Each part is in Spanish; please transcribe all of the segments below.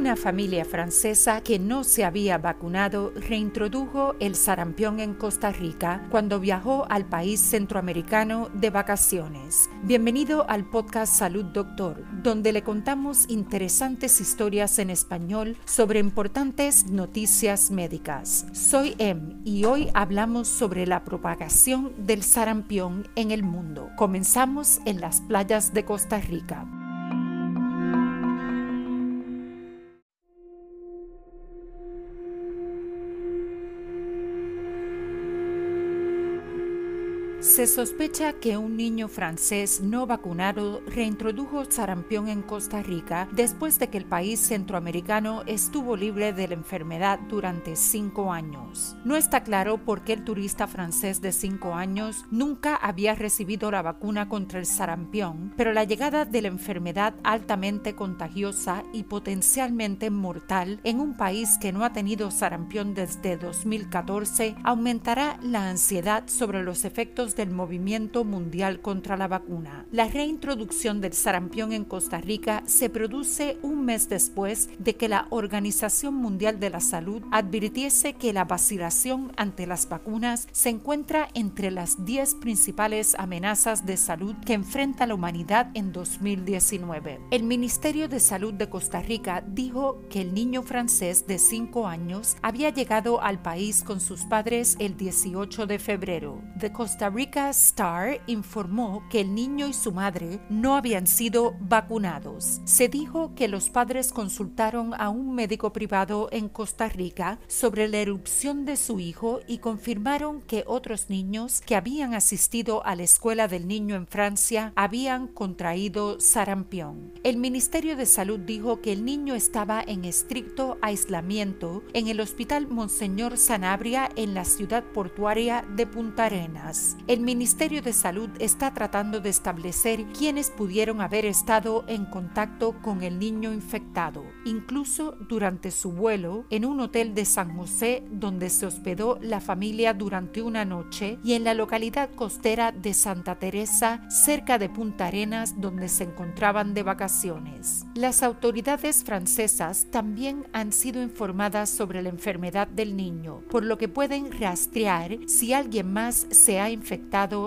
una familia francesa que no se había vacunado reintrodujo el sarampión en Costa Rica cuando viajó al país centroamericano de vacaciones. Bienvenido al podcast Salud Doctor, donde le contamos interesantes historias en español sobre importantes noticias médicas. Soy Em y hoy hablamos sobre la propagación del sarampión en el mundo. Comenzamos en las playas de Costa Rica. Se sospecha que un niño francés no vacunado reintrodujo sarampión en Costa Rica después de que el país centroamericano estuvo libre de la enfermedad durante cinco años. No está claro por qué el turista francés de cinco años nunca había recibido la vacuna contra el sarampión, pero la llegada de la enfermedad altamente contagiosa y potencialmente mortal en un país que no ha tenido sarampión desde 2014 aumentará la ansiedad sobre los efectos del movimiento mundial contra la vacuna. La reintroducción del sarampión en Costa Rica se produce un mes después de que la Organización Mundial de la Salud advirtiese que la vacilación ante las vacunas se encuentra entre las 10 principales amenazas de salud que enfrenta la humanidad en 2019. El Ministerio de Salud de Costa Rica dijo que el niño francés de 5 años había llegado al país con sus padres el 18 de febrero. De Costa Rica Rica Star informó que el niño y su madre no habían sido vacunados. Se dijo que los padres consultaron a un médico privado en Costa Rica sobre la erupción de su hijo y confirmaron que otros niños que habían asistido a la escuela del niño en Francia habían contraído sarampión. El Ministerio de Salud dijo que el niño estaba en estricto aislamiento en el Hospital Monseñor Sanabria en la ciudad portuaria de Punta Arenas. El Ministerio de Salud está tratando de establecer quiénes pudieron haber estado en contacto con el niño infectado, incluso durante su vuelo en un hotel de San José donde se hospedó la familia durante una noche y en la localidad costera de Santa Teresa, cerca de Punta Arenas, donde se encontraban de vacaciones. Las autoridades francesas también han sido informadas sobre la enfermedad del niño, por lo que pueden rastrear si alguien más se ha infectado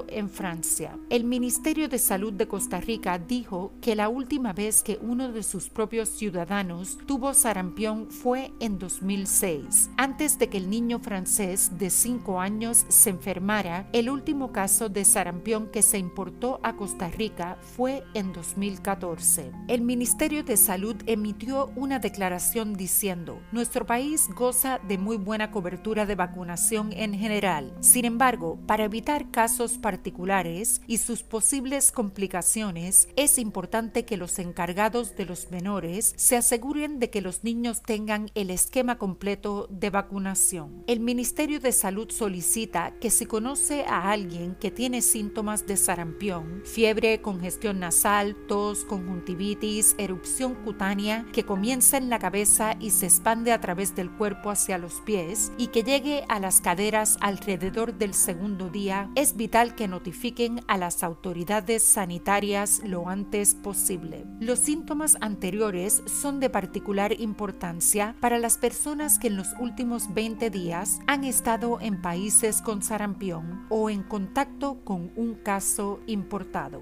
en Francia. El Ministerio de Salud de Costa Rica dijo que la última vez que uno de sus propios ciudadanos tuvo sarampión fue en 2006. Antes de que el niño francés de 5 años se enfermara, el último caso de sarampión que se importó a Costa Rica fue en 2014. El Ministerio de Salud emitió una declaración diciendo, nuestro país goza de muy buena cobertura de vacunación en general. Sin embargo, para evitar casos casos particulares y sus posibles complicaciones, es importante que los encargados de los menores se aseguren de que los niños tengan el esquema completo de vacunación. El Ministerio de Salud solicita que si conoce a alguien que tiene síntomas de sarampión, fiebre, congestión nasal, tos, conjuntivitis, erupción cutánea que comienza en la cabeza y se expande a través del cuerpo hacia los pies y que llegue a las caderas alrededor del segundo día, es vital que notifiquen a las autoridades sanitarias lo antes posible. Los síntomas anteriores son de particular importancia para las personas que en los últimos 20 días han estado en países con sarampión o en contacto con un caso importado.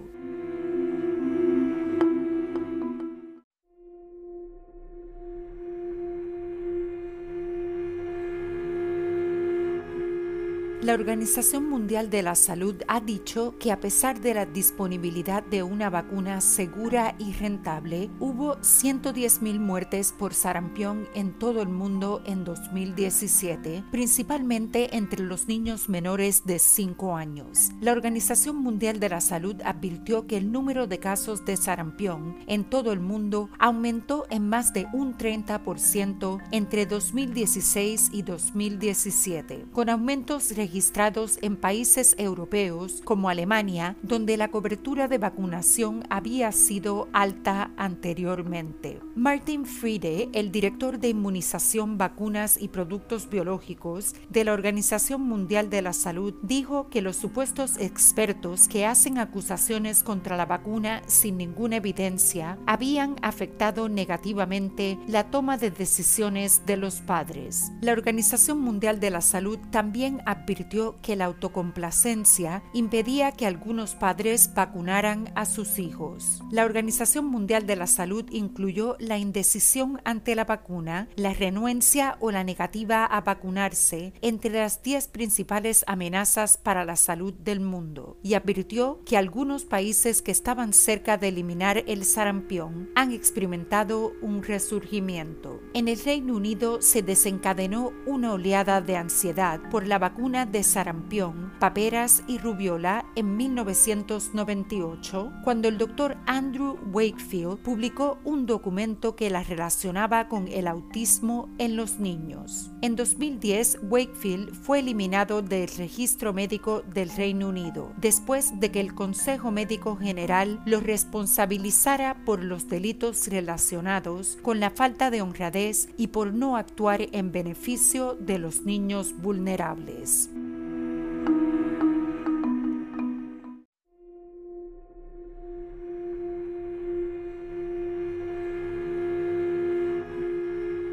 La Organización Mundial de la Salud ha dicho que a pesar de la disponibilidad de una vacuna segura y rentable, hubo 110.000 muertes por sarampión en todo el mundo en 2017, principalmente entre los niños menores de 5 años. La Organización Mundial de la Salud advirtió que el número de casos de sarampión en todo el mundo aumentó en más de un 30% entre 2016 y 2017, con aumentos registrados registrados en países europeos como Alemania, donde la cobertura de vacunación había sido alta anteriormente. Martin Friede, el director de inmunización, vacunas y productos biológicos de la Organización Mundial de la Salud, dijo que los supuestos expertos que hacen acusaciones contra la vacuna sin ninguna evidencia habían afectado negativamente la toma de decisiones de los padres. La Organización Mundial de la Salud también advirtió que la autocomplacencia impedía que algunos padres vacunaran a sus hijos. La Organización Mundial de la Salud incluyó la indecisión ante la vacuna, la renuencia o la negativa a vacunarse entre las 10 principales amenazas para la salud del mundo y advirtió que algunos países que estaban cerca de eliminar el sarampión han experimentado un resurgimiento. En el Reino Unido se desencadenó una oleada de ansiedad por la vacuna de sarampión, paperas y rubiola en 1998, cuando el doctor Andrew Wakefield publicó un documento que la relacionaba con el autismo en los niños. En 2010, Wakefield fue eliminado del registro médico del Reino Unido, después de que el Consejo Médico General lo responsabilizara por los delitos relacionados con la falta de honradez y por no actuar en beneficio de los niños vulnerables.